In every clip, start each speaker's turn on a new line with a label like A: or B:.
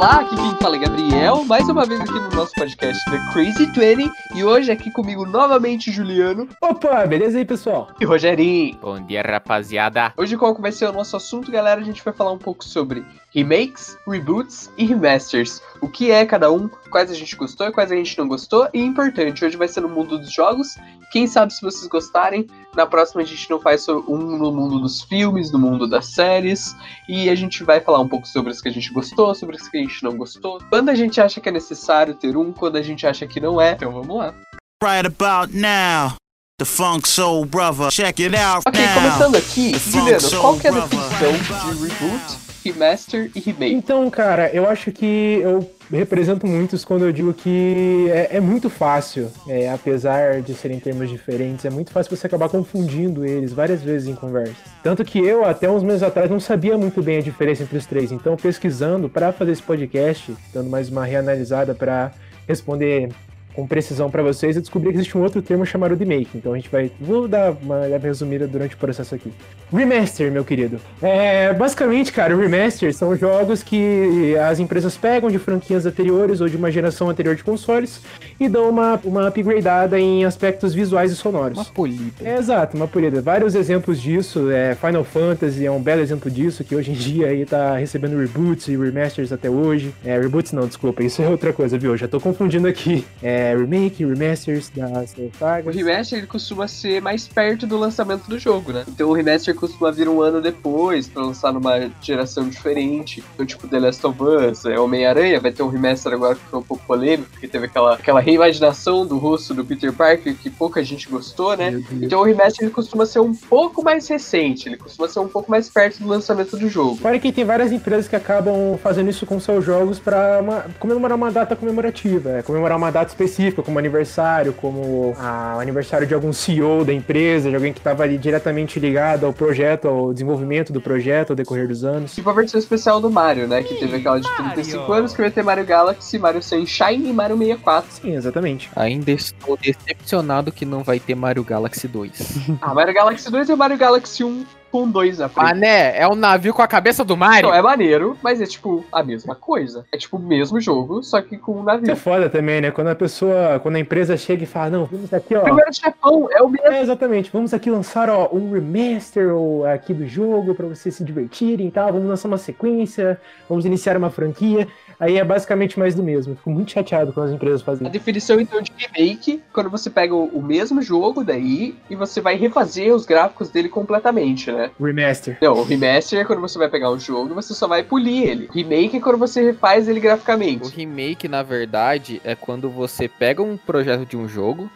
A: Olá, aqui quem fala é Gabriel, mais uma vez aqui no nosso podcast The Crazy 20 e hoje aqui comigo novamente Juliano
B: Opa, beleza aí, pessoal?
A: e Rogerinho.
C: Bom dia, rapaziada.
A: Hoje qual vai ser o nosso assunto, galera? A gente vai falar um pouco sobre remakes, reboots e remasters. O que é cada um, quais a gente gostou e quais a gente não gostou. E importante, hoje vai ser no mundo dos jogos. Quem sabe se vocês gostarem, na próxima a gente não faz um no mundo dos filmes, no mundo das séries. E a gente vai falar um pouco sobre os que a gente gostou, sobre os que a gente não gostou. Quando a gente acha que é necessário ter um, quando a gente acha que não é. Então vamos lá.
D: Right about now, the Funk Soul Brother. Check it out
A: Ok,
D: now.
A: começando aqui, Juliano, qual que é a definição de reboot, remaster e remake?
B: Então, cara, eu acho que eu represento muitos quando eu digo que é, é muito fácil, é, apesar de serem termos diferentes, é muito fácil você acabar confundindo eles várias vezes em conversas. Tanto que eu, até uns meses atrás, não sabia muito bem a diferença entre os três. Então, pesquisando para fazer esse podcast, dando mais uma reanalisada para responder com precisão para vocês, eu descobri que existe um outro termo chamado remake. Então a gente vai. Vou dar uma resumida durante o processo aqui. Remaster, meu querido. É, basicamente, cara, remaster são jogos que as empresas pegam de franquias anteriores ou de uma geração anterior de consoles e dão uma, uma upgradeada em aspectos visuais e sonoros.
C: Uma polida.
B: É, exato, uma polida. Vários exemplos disso. É, Final Fantasy é um belo exemplo disso, que hoje em dia aí tá recebendo reboots e remasters até hoje. É, reboots não, desculpa, isso é outra coisa, viu? Já tô confundindo aqui. É, remake, remasters das
A: O
B: sagas.
A: remaster ele costuma ser mais perto do lançamento do jogo, né? Então o remaster costuma vir um ano depois pra lançar numa geração diferente. Então, tipo, The Last of Us, é Homem-Aranha, vai ter um remaster agora que foi um pouco polêmico, porque teve aquela, aquela reimaginação do rosto do Peter Parker que pouca gente gostou, né? Então o remaster ele costuma ser um pouco mais recente, ele costuma ser um pouco mais perto do lançamento do jogo.
B: Fora que tem várias empresas que acabam fazendo isso com seus jogos pra uma- comemorar uma data comemorativa, é, comemorar uma data específica, como aniversário, como ah, o aniversário de algum CEO da empresa, de alguém que estava ali diretamente ligado ao projeto, ao desenvolvimento do projeto ao decorrer dos anos.
A: Tipo a versão especial do Mario, né? Que teve aquela de 35 anos que vai ter Mario Galaxy, Mario Sunshine e Mario 64.
B: Sim, exatamente.
C: Ainda estou decepcionado que não vai ter Mario Galaxy 2.
A: Ah, Mario Galaxy 2 e o Mario Galaxy 1 com 2 na frente.
C: Mané, é um navio com a cabeça do Mario?
A: Não, é maneiro, mas é tipo a mesma coisa. É tipo o mesmo jogo, só que com um
B: Isso é
A: navio.
B: foda também, né? Quando a pessoa, quando a empresa chega e fala, não, vamos aqui, ó.
A: Primeiro chefão é o mesmo.
B: É, exatamente. Vamos aqui lançar ó, um remaster ou, aqui do jogo pra vocês se divertirem e tal. Vamos lançar uma sequência, vamos iniciar uma franquia. Aí é basicamente mais do mesmo. Fico muito chateado quando as empresas fazem
A: A definição então de remake, quando você pega o, o mesmo jogo daí e você vai refazer os gráficos dele completamente, né?
B: Remaster.
A: Não, o remaster é quando você vai pegar um jogo e você só vai polir ele. Remake é quando você refaz ele
C: O
A: graficamente.
C: remake, na verdade, é quando você pega um projeto de um jogo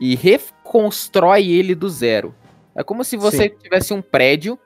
C: e reconstrói ele do zero. É como se você tivesse um prédio,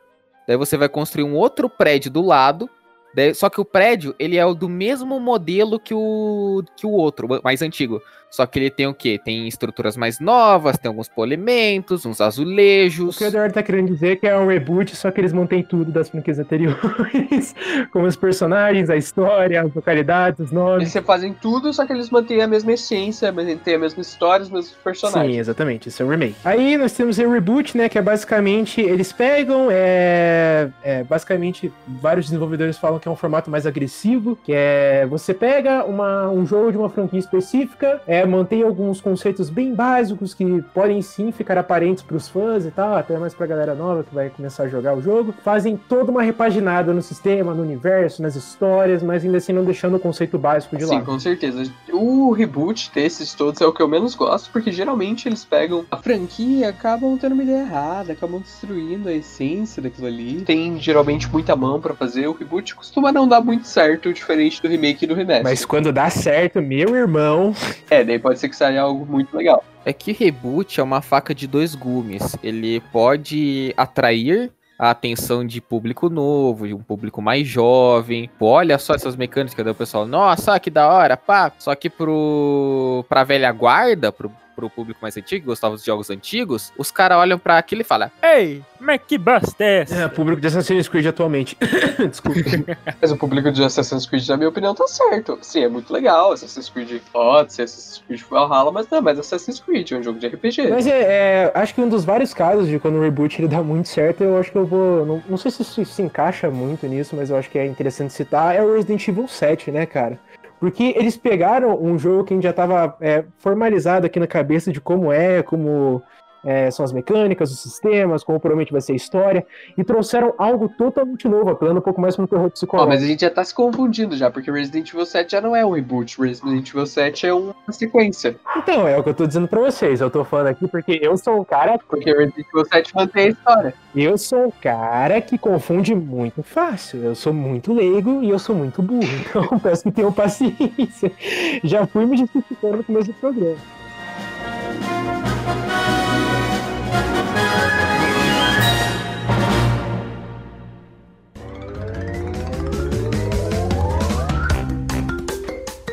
C: daí você vai construir um outro prédio do lado, daí- só que o prédio, ele é o do mesmo modelo que o, que o outro, o mais antigo. Só que ele tem o quê? Tem estruturas mais novas, tem alguns polimentos, uns
B: O
C: azulejos.
B: que o Eduardo tá querendo dizer é que é um reboot, só que eles mantêm tudo das franquias anteriores. como os personagens, a história, as localidades, os
A: Eles
B: nomes.
A: refazem tudo, só que eles mantêm a mesma essência, mantêm a mesma história, os mesmos personagens.
B: Sim, exatamente, isso é um remake. Aí nós temos o reboot, né, que é basicamente, eles pegam, é, é, basicamente, vários desenvolvedores falam que é um formato mais agressivo, que é, você pega uma, um jogo de uma franquia específica, é, mantém alguns conceitos bem básicos que podem sim ficar aparentes pros fãs e tal, até mais pra galera nova que vai começar a jogar o jogo, fazem toda uma repaginada no sistema, no universo, nas histórias, mas ainda assim não deixando o conceito básico de
A: Sim,
B: lado.
A: com certeza. O reboot desses todos é o que eu menos gosto, porque geralmente eles pegam a franquia, acabam tendo uma ideia errada, acabam destruindo a essência daquilo ali. Tem geralmente muita mão pra fazer. O reboot costuma não dar muito certo, diferente do remake e do remaster.
B: Mas quando dá certo, meu irmão,
A: É, daí pode ser que saia algo muito legal.
C: É que reboot é uma faca de dois gumes. Ele pode atrair a atenção de público novo, de um público mais jovem. Pô, olha só essas mecânicas do pessoal. Nossa, que da hora, pá. Só que pro pra velha guarda, pro, pro público mais antigo, que gostava dos jogos antigos, os caras olham pra aquilo e falam: Ei, mas que bosta é essa?
B: É, público de Assassin's Creed atualmente. Desculpa.
A: Mas o público de Assassin's Creed, na minha opinião, tá certo. Sim, é muito legal. Assassin's Creed Odyssey, Assassin's Creed Valhalla, mas não é mais Assassin's Creed, é um jogo de RPG.
B: Mas é, é, acho que um dos vários casos de quando o reboot ele dá muito certo, eu acho que eu vou. Não, não sei se isso se encaixa muito nisso, mas eu acho que é interessante citar, é o Resident Evil 7, né, cara? Porque eles pegaram um jogo que a gente já estava é, formalizado aqui na cabeça de como é, como é, são as mecânicas, os sistemas, como provavelmente vai ser a história, e trouxeram algo totalmente novo, apelando um pouco mais para o terror psicológico.
A: mas a gente já tá se confundindo já, porque Resident Evil 7 já não é um reboot. Resident Evil 7 é uma sequência.
B: Então, é o que eu tô dizendo pra vocês. Eu tô falando aqui porque eu sou um cara.
A: Porque Resident Evil 7 mantém a história.
B: Eu sou um cara que confunde muito fácil. Eu sou muito leigo e eu sou muito burro. Então peço que tenham paciência. Já fui me justificando no começo do programa.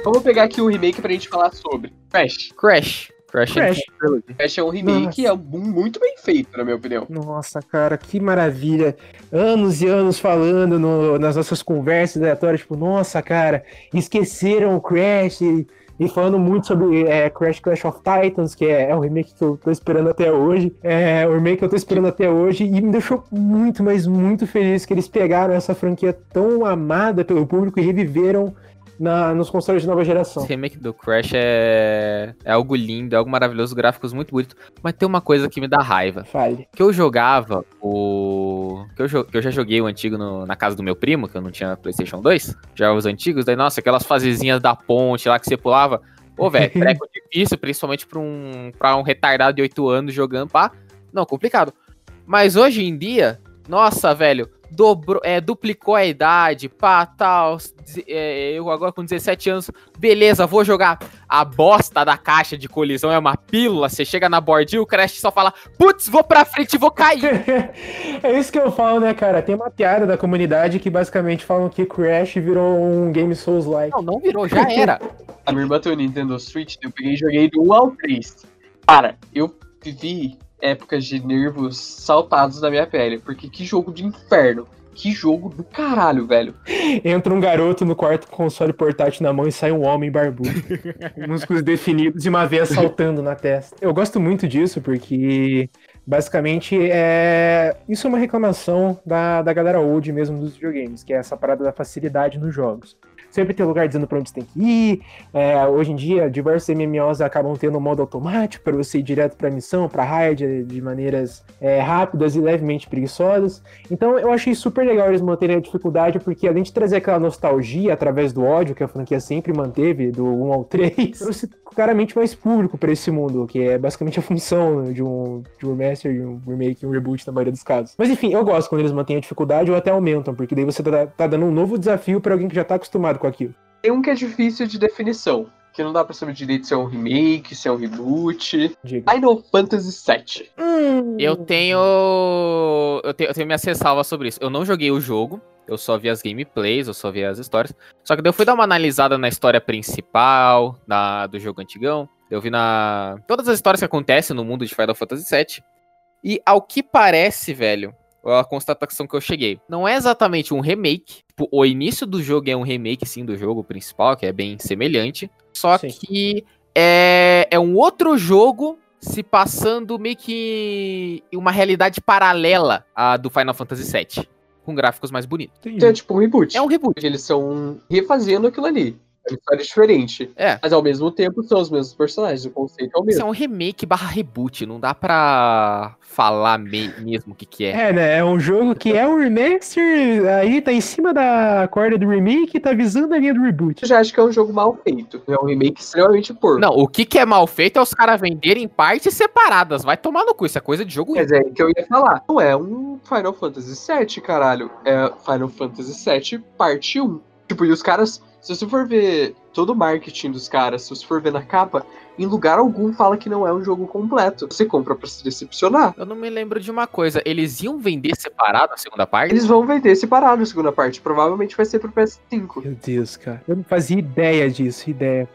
A: Vamos pegar aqui o remake pra gente falar sobre. Crash.
C: Crash. Crash.
B: Crash.
A: Crash é um remake é um- muito bem feito, na minha opinião.
B: Nossa, cara, que maravilha. Anos e anos falando no- nas nossas conversas aleatórias, tipo, nossa, cara, esqueceram o Crash. E, e falando muito sobre é, Crash Clash of Titans, que é, é o remake que eu tô esperando até hoje. É o remake que eu tô esperando até hoje. E me deixou muito, mas muito feliz que eles pegaram essa franquia tão amada pelo público e reviveram na, nos consoles de nova geração.
C: Esse remake do Crash é, é algo lindo, é algo maravilhoso, gráficos muito bonitos. Mas tem uma coisa que me dá raiva.
B: Fale.
C: Que eu jogava o. Que eu, que eu já joguei o antigo no- na casa do meu primo, que eu não tinha PlayStation 2. Já os antigos, daí, nossa, aquelas fasezinhas da ponte lá que você pulava. Ô, velho, treco difícil, principalmente pra um, pra um retardado de 8 anos jogando, pá. Não, complicado. Mas hoje em dia, nossa, velho, dobrou, é, duplicou a idade, pá, tal. é, eu agora com 17 anos, beleza, vou jogar. A bosta da caixa de colisão é uma pílula. Você chega na bordinha, o Crash só fala, putz, vou pra frente e vou cair.
B: é isso que eu falo, né, cara? Tem uma piada da comunidade que basicamente falam que Crash virou um Game Souls-like.
C: Não, não virou, já era.
A: A minha irmã tem o Nintendo Switch, eu peguei e joguei do 1 ao 3. Cara, eu vivi épocas de nervos saltados na minha pele, porque que jogo de inferno. Que jogo do caralho, velho.
B: Entra um garoto no quarto com console portátil na mão e sai um homem barbudo. com músculos definidos e uma veia saltando na testa. Eu gosto muito disso porque, basicamente, é... isso é uma reclamação da, da galera old mesmo dos videogames, que é essa parada da facilidade nos jogos. Sempre tem lugar dizendo pra onde você tem que ir. É, hoje em dia, diversos MMOs acabam tendo um modo automático para você ir direto pra missão, pra raid, de maneiras é, rápidas e levemente preguiçosas. Então eu achei super legal eles manterem a dificuldade, porque além de trazer aquela nostalgia através do ódio que a franquia sempre manteve, do 1 ao 3, trouxe claramente mais público pra esse mundo, que é basicamente a função de um, de um remaster, de um remake, um reboot na maioria dos casos. Mas enfim, eu gosto quando eles mantêm a dificuldade ou até aumentam, porque daí você tá, tá dando um novo desafio pra alguém que já tá acostumado com aquilo.
A: Tem um que é difícil de definição, que não dá pra saber direito se é um remake, se é um reboot.
B: Diga.
A: Final Fantasy VII.
B: Hum,
C: Eu tenho, eu tenho. Eu tenho minhas ressalvas sobre isso. Eu não joguei o jogo, eu só vi as gameplays, eu só vi as histórias. Só que daí eu fui dar uma analisada na história principal da, do jogo antigão. Eu vi na. Todas as histórias que acontecem no mundo de Final Fantasy VII. E ao que parece, velho, a constatação que eu cheguei. Não é exatamente um remake. Tipo, o início do jogo é um remake, sim, do jogo principal, que é bem semelhante. Só
B: Sim.
C: que é, é um outro jogo se passando meio que em uma realidade paralela à do Final Fantasy VII. Com gráficos mais bonitos.
A: Então é tipo um reboot.
C: É um reboot.
A: Eles são refazendo aquilo ali. É uma história diferente.
C: É.
A: Mas ao mesmo tempo são os mesmos personagens, o conceito é o
C: Isso
A: mesmo.
C: é um remake barra reboot. Não dá pra falar me- mesmo o que, que é.
B: É, né? É um jogo que é um remaster, aí tá em cima da corda do remake e tá visando a linha do reboot.
A: Eu já acho que é um jogo mal feito. É um remake extremamente porco.
C: Não, o que, que é mal feito é os caras venderem partes separadas. Vai tomar no cu. Isso é coisa de jogo
A: Mas é que eu ia falar. Não é um Final Fantasy VII, caralho. É Final Fantasy VII parte 1. Tipo, e os caras, se você for ver todo o marketing dos caras, se você for ver na capa, em lugar algum fala que não é um jogo completo. Você compra pra se decepcionar.
C: Eu não me lembro de uma coisa. Eles iam vender separado a segunda parte?
A: Eles vão vender separado a segunda parte. Provavelmente vai ser pro PS5.
B: Meu Deus, cara. Eu não fazia ideia disso, ideia.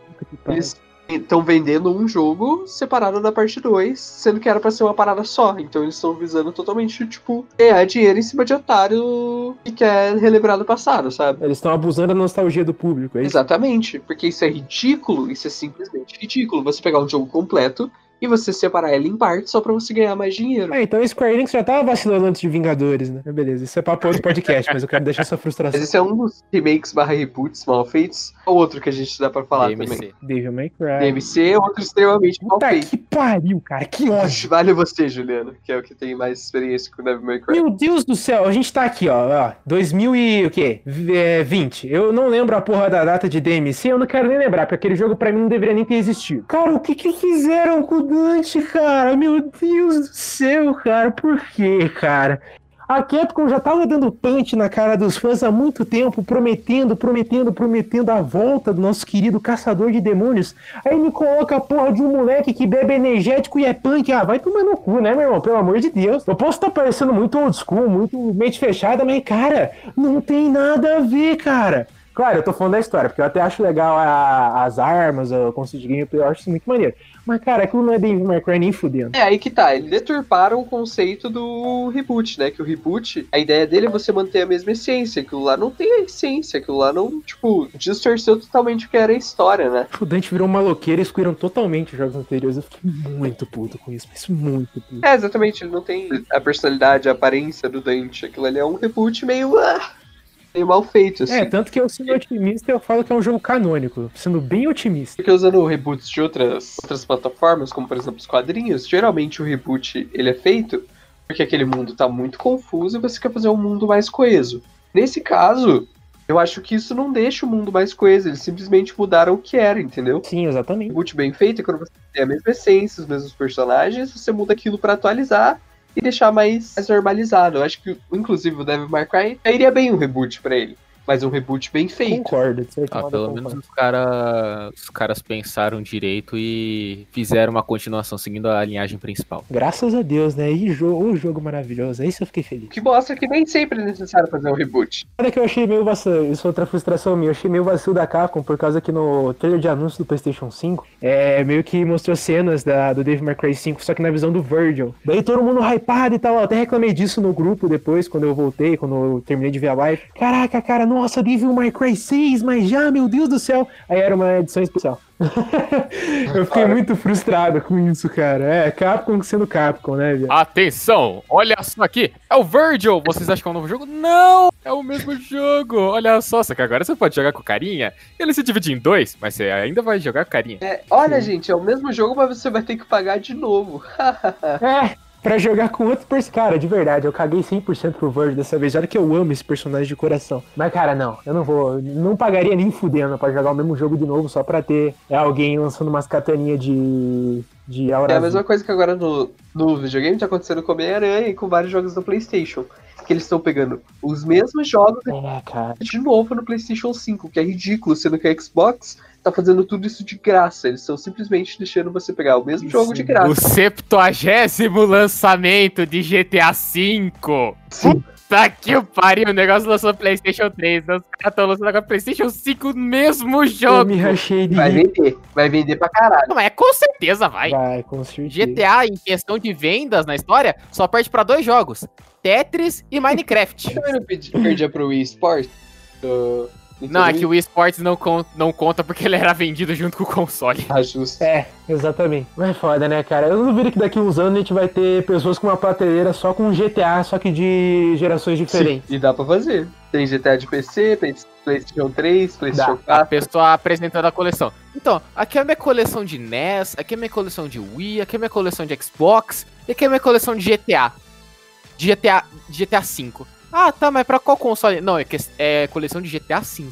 A: Eles estão vendendo um jogo separado da parte 2, sendo que era pra ser uma parada só. Então eles estão visando totalmente, tipo, ganhar dinheiro em cima de otário que quer relembrar do passado, sabe?
B: Eles estão abusando da nostalgia do público, é isso?
A: Exatamente, porque isso é ridículo, isso é simplesmente ridículo. Você pegar um jogo completo e você separar ele em partes só pra você ganhar mais dinheiro.
B: Ah, então a Square Enix já tava vacilando antes de Vingadores, né? Beleza, isso é papo outro podcast, mas eu quero deixar essa frustração.
A: Mas esse é um dos remakes barra reboots mal feitos. O outro que a gente dá pra falar
C: DMC.
A: também.
B: Devil May Cry.
A: DMC, outro extremamente mal
B: Puta
A: feito.
B: que pariu, cara, que ódio.
A: Vale você, Juliano, que é o que tem mais experiência com Devil May Cry.
B: Meu Deus do céu, a gente tá aqui, ó, ó 2000 e o quê? V- é, 20. Eu não lembro a porra da data de DMC, eu não quero nem lembrar, porque aquele jogo pra mim não deveria nem ter existido. Cara, o que que fizeram com o Dante, cara? Meu Deus do céu, cara, por quê, cara? A Capcom já tava dando punch na cara dos fãs há muito tempo, prometendo, prometendo, prometendo a volta do nosso querido caçador de demônios. Aí me coloca a porra de um moleque que bebe energético e é punk. Ah, vai tomar no cu, né, meu irmão? Pelo amor de Deus. Eu posso estar parecendo muito old school, muito mente fechada, mas, cara, não tem nada a ver, cara. Claro, eu tô falando da história, porque eu até acho legal a- as armas, o conceito de gameplay, eu acho isso muito maneiro. Mas, cara, aquilo não é Devil May Cry nem fudendo.
A: É aí que tá, eles deturparam o conceito do reboot, né? Que o reboot, a ideia dele é você manter a mesma essência. Aquilo lá não tem a essência, aquilo lá não, tipo, distorceu totalmente o que era a história, né?
B: O Dante virou maloqueiro e excluíram totalmente os jogos anteriores. Eu fiquei muito puto com isso, mas muito puto.
A: É, exatamente, ele não tem a personalidade, a aparência do Dante. Aquilo ali é um reboot meio. ah, meio mal feito, assim.
B: É, tanto que eu sendo otimista, eu falo que é um jogo canônico, sendo bem otimista.
A: Porque usando reboots de outras, outras plataformas, como por exemplo os quadrinhos, geralmente o reboot ele é feito porque aquele mundo tá muito confuso e você quer fazer um mundo mais coeso. Nesse caso, eu acho que isso não deixa o mundo mais coeso, eles simplesmente mudaram o que era, entendeu?
B: Sim, exatamente.
A: reboot bem feito é quando você tem a mesma essência, os mesmos personagens, você muda aquilo pra atualizar e deixar mais, mais normalizado. Eu acho que, inclusive, o Devil May Cry iria bem um reboot pra ele, mas um reboot bem feito.
B: Concordo, de certo
C: Ah, pelo menos os, cara, os caras pensaram direito e fizeram uma continuação seguindo a linhagem principal.
B: Graças a Deus, né? E jogo, um jogo maravilhoso. É isso eu fiquei feliz.
A: O que mostra que nem sempre é necessário fazer um reboot.
B: Nada que eu achei meio vacilo, isso é outra frustração minha, eu achei meio vacilo da Capcom, por causa que no trailer de anúncio do Playstation 5, é, meio que mostrou cenas da, do Devil May Cry 5, só que na visão do Virgil. Daí todo mundo hypado e tal, eu até reclamei disso no grupo depois, quando eu voltei, quando eu terminei de ver a live. Caraca, cara, nossa, Devil May Cry 6, mas já, meu Deus do céu. Aí era uma edição especial. eu fiquei muito frustrado com isso, cara. É, Capcom sendo Capcom, né, velho?
C: Atenção, olha só aqui, é o Virgil. Vocês acham que é um novo jogo? Não, é o mesmo jogo. Olha só, só que agora você pode jogar com o carinha. Ele se divide em dois, mas você ainda vai jogar com o carinha.
A: É, olha, gente, é o mesmo jogo, mas você vai ter que pagar de novo.
B: É, pra jogar com outro personagem. Cara, de verdade, eu caguei 100% pro Virgil dessa vez. Olha que eu amo esse personagem de coração. Mas, cara, não, eu não vou. Não pagaria nem fudendo pra jogar o mesmo jogo de novo só pra ter alguém lançando umas cataninhas de. de aura.
A: É a mesma coisa que agora no, no videogame tá acontecendo com Homem-Aranha e com vários jogos do PlayStation. Que eles estão pegando os mesmos jogos
B: É, cara.
A: de novo no PlayStation 5, que é ridículo, sendo que a Xbox tá fazendo tudo isso de graça. Eles estão simplesmente deixando você pegar o mesmo jogo de
C: O
A: graça.
C: septuagésimo lançamento de GTA V.
A: Sim.
C: Puta que o pariu, o negócio lançou PlayStation 3. Os caras estão lançando agora PlayStation 5 o mesmo
B: Eu
C: jogo.
B: me rachei de.
A: Vai vender, vai vender pra caralho.
C: Não, mas com certeza vai.
B: Vai, com certeza.
C: GTA, em questão de vendas na história, só perde pra dois jogos: Tetris e Minecraft.
A: Também não pedi- perdia pro Wii Sport? do Nintendo
C: Não, é que o Wii Sports não, con- não conta porque ele era vendido junto com o console.
A: Ah, justo.
B: É, exatamente. Mas é foda, né, cara? Eu não duvido que daqui uns anos a gente vai ter pessoas com uma prateleira só com GTA, só que de gerações diferentes.
A: Sim, e dá pra fazer. Tem GTA de PC, PlayStation 3, PlayStation
C: A
A: 4.
C: pessoa apresentando a coleção. Então, aqui é a minha coleção de NES, aqui é a minha coleção de Wii, aqui é a minha coleção de Xbox, e aqui é a minha coleção de GTA. De GTA, de GTA V. Ah, tá, mas pra qual console? Não, é, que- é coleção de GTA V.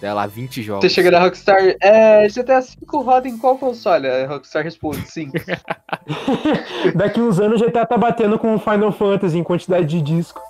C: Dá lá 20 jogos.
A: Você chega na Rockstar, é, GTA V roda em qual console? A Rockstar responde sim.
B: Daqui uns anos o GTA tá batendo com o Final Fantasy em quantidade de disco.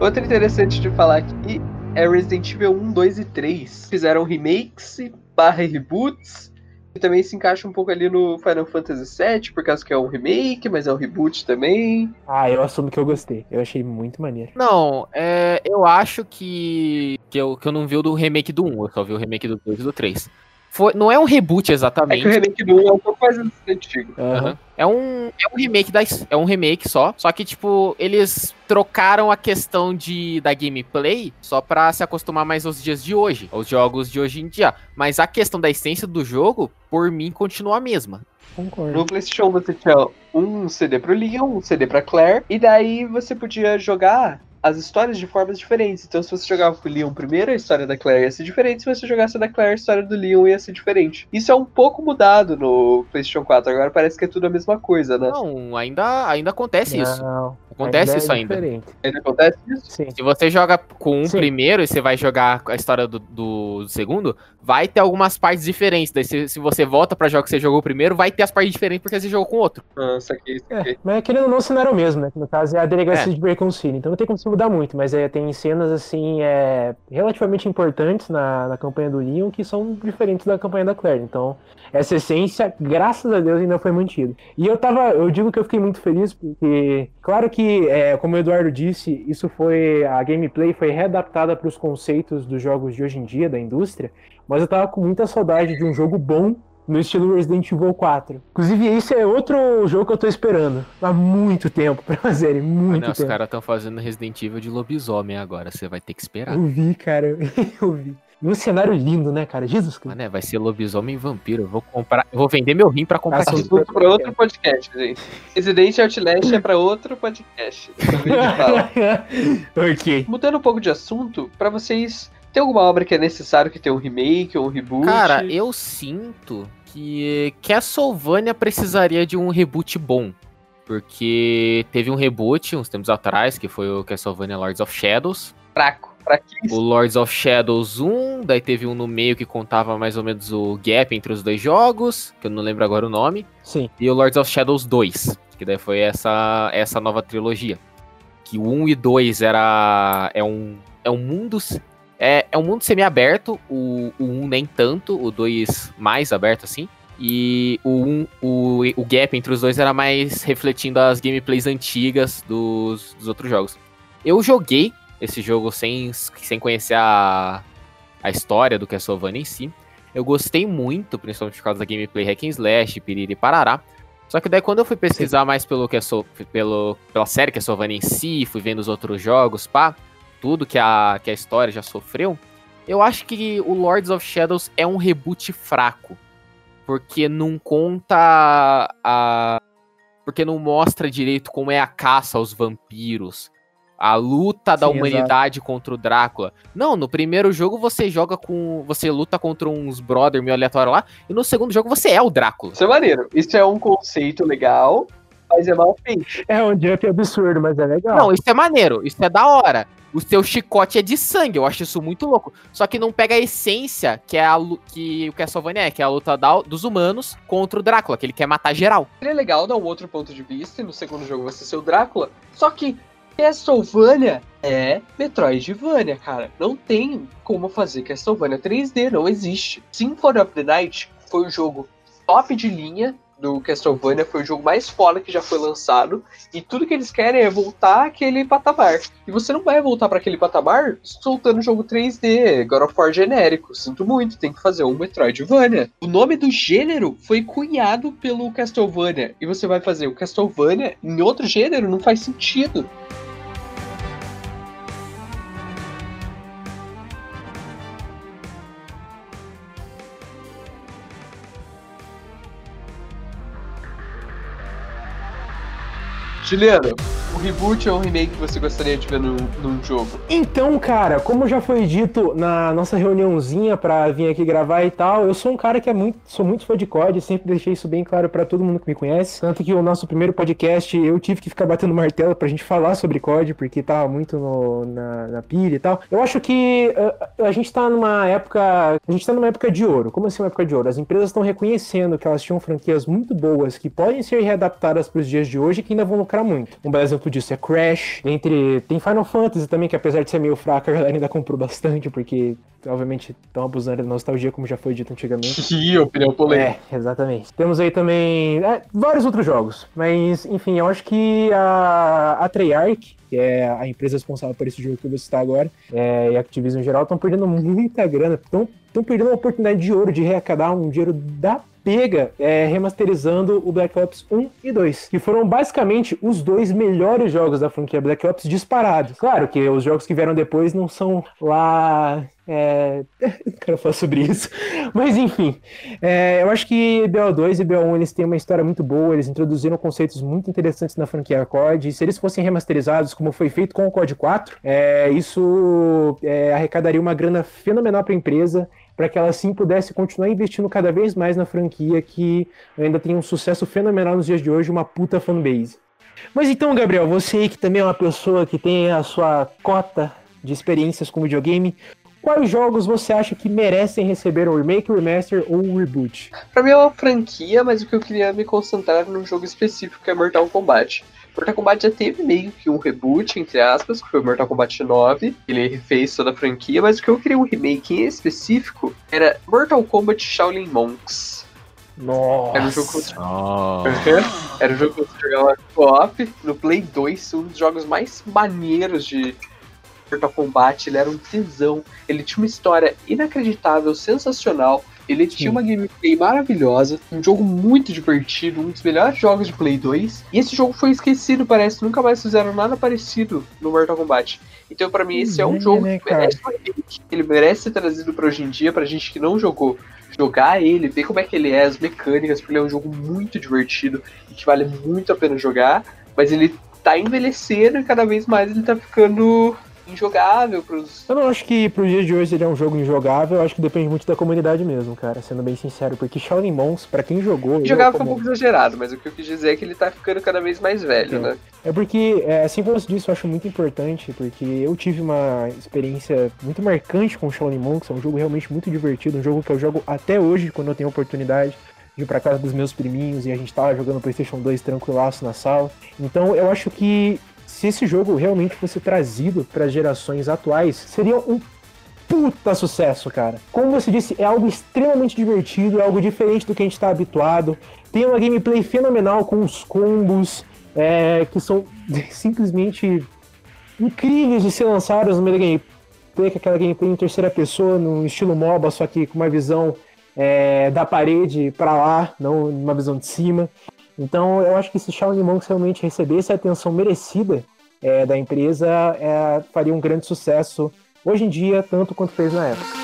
A: Outro interessante de falar aqui é Resident Evil 1, 2 e 3. Fizeram remakes barra reboots que também se encaixa um pouco ali no Final Fantasy VII, por causa que é um remake, mas é um reboot também.
B: Ah, eu assumo que eu gostei. Eu achei muito maneiro.
C: Não, é, eu acho que, que, eu, que eu não vi o do remake do 1, eu só vi o remake do 2 e do 3. Foi, não é um reboot
A: É
C: exatamente.
A: que o remake do 1 é um pouco mais antigo.
B: Aham.
C: É um, é um remake da, é um remake só, só que tipo, eles trocaram a questão de da gameplay só pra se acostumar mais aos dias de hoje, aos jogos de hoje em dia, mas a questão da essência do jogo, por mim, continua a mesma.
B: Concordo.
A: No PlayStation você tinha um CD pro Leon, um CD pra Claire, e daí você podia jogar as histórias de formas diferentes. Então, se você jogava com o Leon primeiro, a história da Claire ia ser diferente. Se você jogasse a da Claire, a história do Leon ia ser diferente. Isso é um pouco mudado no PlayStation 4. Agora parece que é tudo a mesma coisa, né?
C: Não, ainda ainda acontece isso.
B: Não,
C: Acontece
B: a ideia
C: isso
B: é
C: ainda.
B: diferente.
A: Ainda acontece isso?
B: Sim.
C: Se você joga com um
B: Sim.
C: primeiro e você vai jogar a história do, do segundo, vai ter algumas partes diferentes. Daí, se, se você volta pra jogo que você jogou primeiro, vai ter as partes diferentes porque você jogou com outro.
A: Ah, isso aqui, isso aqui.
B: É, mas querendo ou não, o cenário é o mesmo, né? Que no caso é a delegacia
C: É.
B: de Bacon City. Então não tem como se mudar muito, mas é, tem cenas, assim, é, relativamente importantes na, na campanha do Leon que são diferentes da campanha da Claire. Então, essa essência, graças a Deus, ainda foi mantida. E eu tava, eu digo que eu fiquei muito feliz porque, claro que, é, como o Eduardo disse, isso foi, a gameplay foi readaptada para os conceitos dos jogos de hoje em dia, da indústria, mas eu tava com muita saudade de um jogo bom no estilo Resident Evil 4. Inclusive, esse é outro jogo que eu tô esperando há muito tempo pra fazerem, muito
C: os
B: tempo.
C: caras estão fazendo Resident Evil de lobisomem agora, você vai ter que esperar.
B: Eu vi, cara, eu vi. Num cenário lindo, né, cara? Jesus Cristo.
C: Mas, né, vai ser lobisomem e vampiro. Eu vou comprar, eu vou vender meu rim pra comprar aquilo.
A: Assunto pra outro podcast, gente. Resident Outlast é pra outro podcast.
B: Ok.
A: Mudando um pouco de assunto, pra vocês, tem alguma obra que é necessário que tenha um remake ou um reboot?
C: Cara, eu sinto que Castlevania precisaria de um reboot bom. Porque teve um reboot uns tempos atrás, que foi o Castlevania Lords of Shadows.
A: fraco. Fraquíssimo.
C: O Lords of Shadows 1, daí teve um no meio que contava mais ou menos o gap entre os dois jogos, que eu não lembro agora o nome.
B: Sim.
C: E o Lords of Shadows 2, que daí foi essa, essa nova trilogia. Que o 1 e 2 era. É um, é um mundo. É, é um mundo semi-aberto, o, o 1 nem tanto, o 2 mais aberto assim. E o, 1, o, o gap entre os dois era mais refletindo as gameplays antigas dos, dos outros jogos. Eu joguei esse jogo sem, sem conhecer a, a história do Castlevania em si. Eu gostei muito, principalmente por causa da gameplay hack and slash, piriri parará. Só que daí quando eu fui pesquisar mais pelo, pelo pela série Castlevania em si, fui vendo os outros jogos, pá, tudo que a, que a história já sofreu, eu acho que o Lords of Shadows é um reboot fraco. Porque não conta a... Porque não mostra direito como é a caça aos vampiros. A luta da
B: Sim,
C: humanidade contra o Drácula. Não, no primeiro jogo você joga com. Você luta contra uns brother meio aleatório lá. E no segundo jogo você é o Drácula.
A: Isso é maneiro. Isso é um conceito legal, mas é mal feito.
B: É um jump absurdo, mas é legal.
C: Não, isso é maneiro, isso é da hora. O seu chicote é de sangue, eu acho isso muito louco. Só que não pega a essência que é a lu- que o Castlevania é, que é a luta da- dos humanos contra o Drácula, que ele quer matar geral.
A: Seria legal dar um outro ponto de vista e no segundo jogo você ser o Drácula. Só que Castlevania é Metroidvania, cara. Não tem como fazer Castlevania 3D, não existe. Symphony of the Night foi o jogo top de linha do Castlevania, foi o jogo mais foda que já foi lançado. E tudo que eles querem é voltar àquele patamar. E você não vai voltar para aquele patamar soltando jogo 3D, God of War genérico. Sinto muito, tem que fazer um Metroidvania. O nome do gênero foi cunhado pelo Castlevania. E você vai fazer o Castlevania em outro gênero? Não faz sentido. Juliano, o reboot ou o remake que você gostaria de ver num, jogo?
B: Então, cara, como já foi dito na nossa reuniãozinha pra vir aqui gravar e tal, eu sou um cara que é muito, sou muito fã de COD, sempre deixei isso bem claro pra todo mundo que me conhece. Tanto que o nosso primeiro podcast eu tive que ficar batendo martelo pra gente falar sobre COD, porque tava muito no- na, na pilha e tal. Eu acho que uh, a gente tá numa época. A gente tá numa época de ouro. Como assim uma época de ouro? As empresas estão reconhecendo que elas tinham franquias muito boas que podem ser readaptadas pros dias de hoje e que ainda vão lucrar muito. Um exemplo exemplo disso é Crash. Entre tem Final Fantasy também, que apesar de ser meio fraco, a galera ainda comprou bastante, porque obviamente estão abusando da nostalgia, como já foi dito antigamente.
A: Ih, opinião polêmica.
B: É, exatamente. Temos aí também é, vários outros jogos, mas enfim, eu acho que a, a Treyarch, que é a empresa responsável por esse jogo que eu vou citar agora, é, e a Activision em geral, estão perdendo muita grana, estão perdendo uma oportunidade de ouro de reacadar um dinheiro da pega é, remasterizando o Black Ops 1 e 2, que foram basicamente os dois melhores jogos da franquia Black Ops disparados. Claro que os jogos que vieram depois não são lá é... Não quero falar sobre isso. Mas enfim, é, eu acho que BO2 e BO1 eles têm uma história muito boa, eles introduziram conceitos muito interessantes na franquia COD. E se eles fossem remasterizados, como foi feito com o COD 4, é, isso é, arrecadaria uma grana fenomenal para a empresa para que ela assim pudesse continuar investindo cada vez mais na franquia que ainda tem um sucesso fenomenal nos dias de hoje, uma puta fanbase. Mas então, Gabriel, você que também é uma pessoa que tem a sua cota de experiências com videogame, quais jogos você acha que merecem receber o remake, remaster ou o reboot?
A: Pra mim é uma franquia, mas o que eu queria me concentrar num jogo específico que é Mortal Kombat. Mortal Kombat já teve meio que um reboot, entre aspas, que foi o Mortal Kombat 9. Ele refez toda a franquia, mas o que eu queria um remake em específico era Mortal Kombat Shaolin Monks.
B: Nossa.
A: Era um jogo que. Era um jogo que você jogava co-op no Play 2, um dos jogos mais maneiros de Mortal Kombat. Ele era um tesão. Ele tinha uma história inacreditável, sensacional. Ele tinha uma gameplay maravilhosa, um jogo muito divertido, um dos melhores jogos de Play 2. E esse jogo foi esquecido, parece. Nunca mais fizeram nada parecido no Mortal Kombat. Então, para mim, esse é um
B: É,
A: jogo
B: né,
A: que merece um remake. Ele merece ser trazido pra hoje em dia, pra gente que não jogou. Jogar ele, ver como é que ele é, as mecânicas, porque ele é um jogo muito divertido e que vale muito a pena jogar. Mas ele tá envelhecendo e cada vez mais ele tá ficando injogável pros.
B: Eu não acho que pro dia de hoje ele é um jogo injogável, eu acho que depende muito da comunidade mesmo, cara, sendo bem sincero, porque Shaolin Monks, pra quem jogou... eu,
A: Jogável foi um pouco exagerado, mas o que eu quis dizer é que ele tá ficando cada vez mais velho, né?
B: É porque, é, assim como você disse, eu acho muito importante, porque eu tive uma experiência muito marcante com Shaolin Monks, é um jogo realmente muito divertido, um jogo que eu jogo até hoje, quando eu tenho oportunidade de ir pra casa dos meus priminhos e a gente tava jogando Playstation 2 tranquilaço na sala. Então eu acho que se esse jogo realmente fosse trazido para gerações atuais, seria um puta sucesso, cara. Como você disse, é algo extremamente divertido, é algo diferente do que a gente tá habituado. Tem uma gameplay fenomenal com os combos, é, que são simplesmente incríveis de ser lançados no meio da gameplay, que aquela gameplay em terceira pessoa, no estilo MOBA, só que com uma visão é, da parede para lá, não uma visão de cima. Então eu acho que se Shaolin Monks realmente recebesse a atenção merecida é, da empresa, é, faria um grande sucesso hoje em dia, tanto quanto fez na época.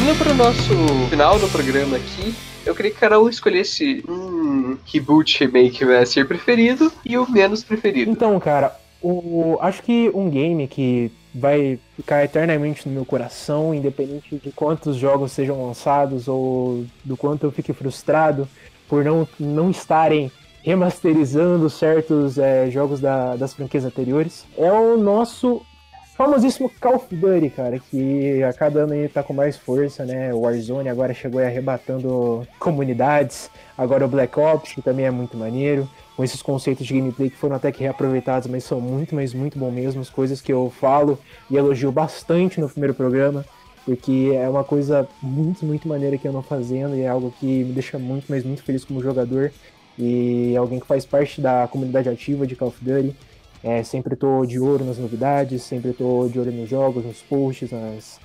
A: Indo pro nosso final do programa aqui, eu queria que cada um escolhesse um reboot, remake, master preferido e o menos preferido.
B: Então, cara, o, acho que um game que vai ficar eternamente no meu coração, independente de quantos jogos sejam lançados ou do quanto eu fique frustrado por não, não estarem remasterizando certos é, jogos da- das franquias anteriores, é o nosso famosíssimo Call of Duty, cara, que a cada ano ele tá com mais força, né? O Warzone agora chegou aí arrebatando comunidades, agora o Black Ops, que também é muito maneiro com esses conceitos de gameplay que foram até que reaproveitados, mas são muito, mas muito bom mesmo. As coisas que eu falo e elogio bastante no primeiro programa, porque é uma coisa muito, muito maneira que eu não fazendo e é algo que me deixa muito, mas muito feliz como jogador e alguém que faz parte da comunidade ativa de Call of Duty. É, sempre tô de olho nas novidades, sempre tô de olho nos jogos, nos posts, nas,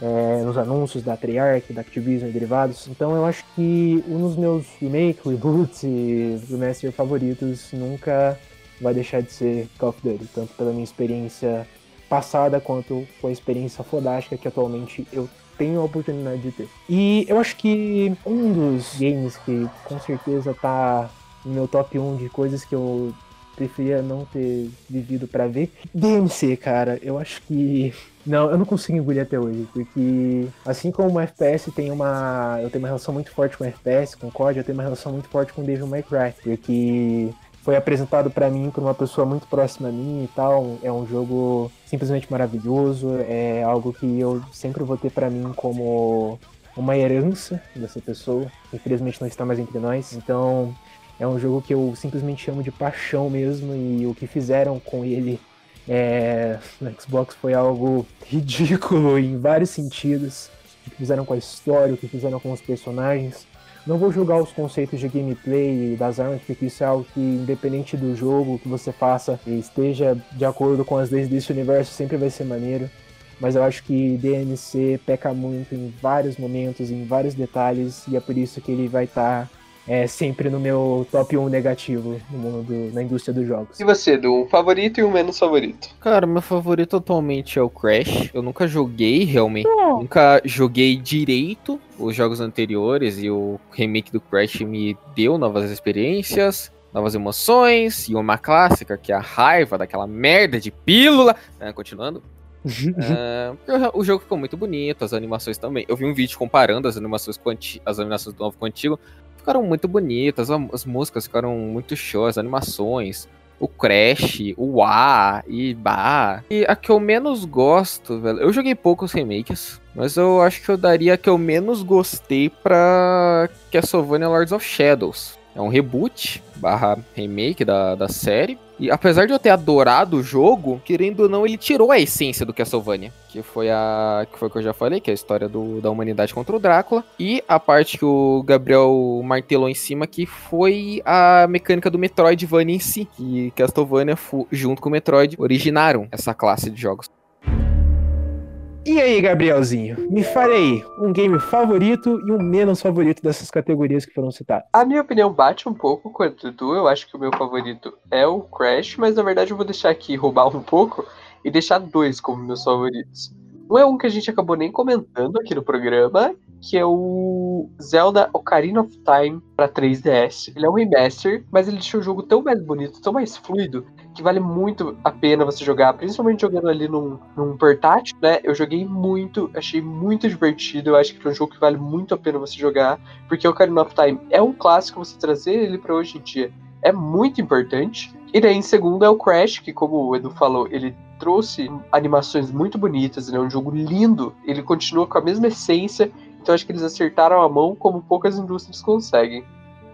B: é, nos anúncios da Treyarch, da Activision e derivados. Então eu acho que um dos meus remake, reboots e remaster favoritos nunca vai deixar de ser Call of Duty, tanto pela minha experiência passada quanto com a experiência fodástica que atualmente eu tenho a oportunidade de ter. E eu acho que um dos games que com certeza tá no meu top 1 de coisas que eu preferia não ter vivido pra ver. DMC, cara, eu acho que. Não, eu não consigo engolir até hoje, porque assim como o FPS tem uma. Eu tenho uma relação muito forte com o FPS, com o COD, eu tenho uma relação muito forte com o Devil May Cry, porque foi apresentado pra mim por uma pessoa muito próxima a mim e tal. É um jogo simplesmente maravilhoso, é algo que eu sempre vou ter pra mim como uma herança dessa pessoa. Infelizmente não está mais entre nós. Então é um jogo que eu simplesmente amo de paixão mesmo. E o que fizeram com ele é, no Xbox foi algo ridículo em vários sentidos. O que fizeram com a história, o que fizeram com os personagens. Não vou julgar os conceitos de gameplay das armas, porque isso é algo que, independente do jogo que você faça, esteja de acordo com as leis desse universo, sempre vai ser maneiro. Mas eu acho que DMC peca muito em vários momentos, em vários detalhes, e é por isso que ele vai estar tá é sempre no meu top 1 negativo no mundo na indústria dos jogos.
A: E você, do um favorito e um menos favorito?
C: Cara, meu favorito atualmente é o Crash. Eu nunca joguei realmente, oh. nunca joguei direito os jogos anteriores e o remake do Crash me deu novas experiências. Novas emoções e uma clássica que é a raiva daquela merda de pílula. É, continuando, uh, o jogo ficou muito bonito, as animações também. Eu vi um vídeo comparando as animações com as animações do novo com o antigo ficaram muito bonitas, as músicas ficaram muito show, as animações, o Crash, o A e Bah. E a que eu menos gosto, velho. Eu joguei poucos remakes, mas eu acho que eu daria a que eu menos gostei pra Castlevania Lords of Shadows. É um reboot barra remake da, da série. E apesar de eu ter adorado o jogo, querendo ou não, ele tirou a essência do Castlevania. Que foi a. Que foi o que eu já falei, que é a história do, da humanidade contra o Drácula. E a parte que o Gabriel martelou em cima, que foi a mecânica do Metroidvania em si. Que Castlevania, junto com o Metroid, originaram essa classe de jogos.
B: E aí, Gabrielzinho, me fale aí, um game favorito e um menos favorito dessas categorias que foram citadas.
A: A minha opinião bate um pouco com a do eu acho que o meu favorito é o Crash, mas na verdade eu vou deixar aqui roubar um pouco e deixar dois como meus favoritos. Um é um que a gente acabou nem comentando aqui no programa, que é o Zelda Ocarina of Time para 3DS. Ele é um remaster, mas ele deixou o jogo tão mais bonito, tão mais fluido, que vale muito a pena você jogar, principalmente jogando ali num, num portátil, né? Eu joguei muito, achei muito divertido, eu acho que é um jogo que vale muito a pena você jogar, porque o Ocarina of Time é um clássico, você trazer ele para hoje em dia é muito importante. E daí, em segundo, é o Crash, que, como o Edu falou, ele trouxe animações muito bonitas, é um jogo lindo, ele continua com a mesma essência, então acho que eles acertaram a mão como poucas indústrias conseguem.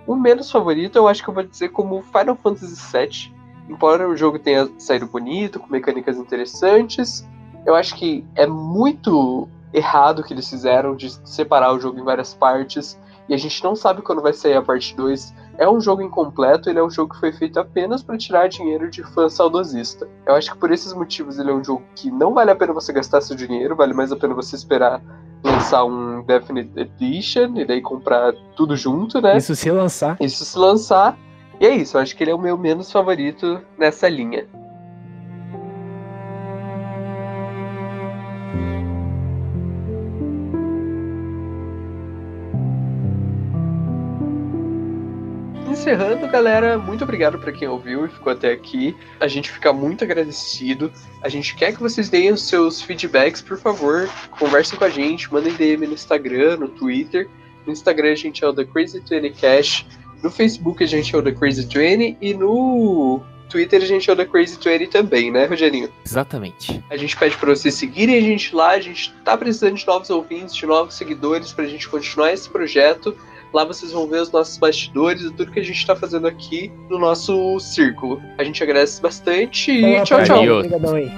A: O menos favorito eu acho que eu vou dizer como Final Fantasy VII. Embora o jogo tenha saído bonito, com mecânicas interessantes, eu acho que é muito errado o que eles fizeram de separar o jogo em várias partes e a gente não sabe quando vai sair a parte 2. É um jogo incompleto, ele é um jogo que foi feito apenas para tirar dinheiro de fã saudosista. Eu acho que por esses motivos ele é um jogo que não vale a pena você gastar seu dinheiro, vale mais a pena você esperar lançar um Definite Edition e daí comprar tudo junto, né?
B: Isso se lançar.
A: Isso se lançar. E é isso, eu acho que ele é o meu menos favorito nessa linha. encerrando, galera, muito obrigado para quem ouviu e ficou até aqui. A gente fica muito agradecido. A gente quer que vocês deem os seus feedbacks, por favor. Conversem com a gente, mandem DM no Instagram, no Twitter. No Instagram a gente é o The Crazy 20 Cash. No Facebook a gente é o The Crazy 20 e no Twitter a gente é o The Crazy 20 também, né, Rogerinho?
C: Exatamente.
A: A gente pede para vocês seguirem a gente lá, a gente tá precisando de novos ouvintes, de novos seguidores pra gente continuar esse projeto. Lá vocês vão ver os nossos bastidores e tudo que a gente está fazendo aqui no nosso círculo. A gente agradece bastante e tchau, tchau.
B: Obrigadão aí.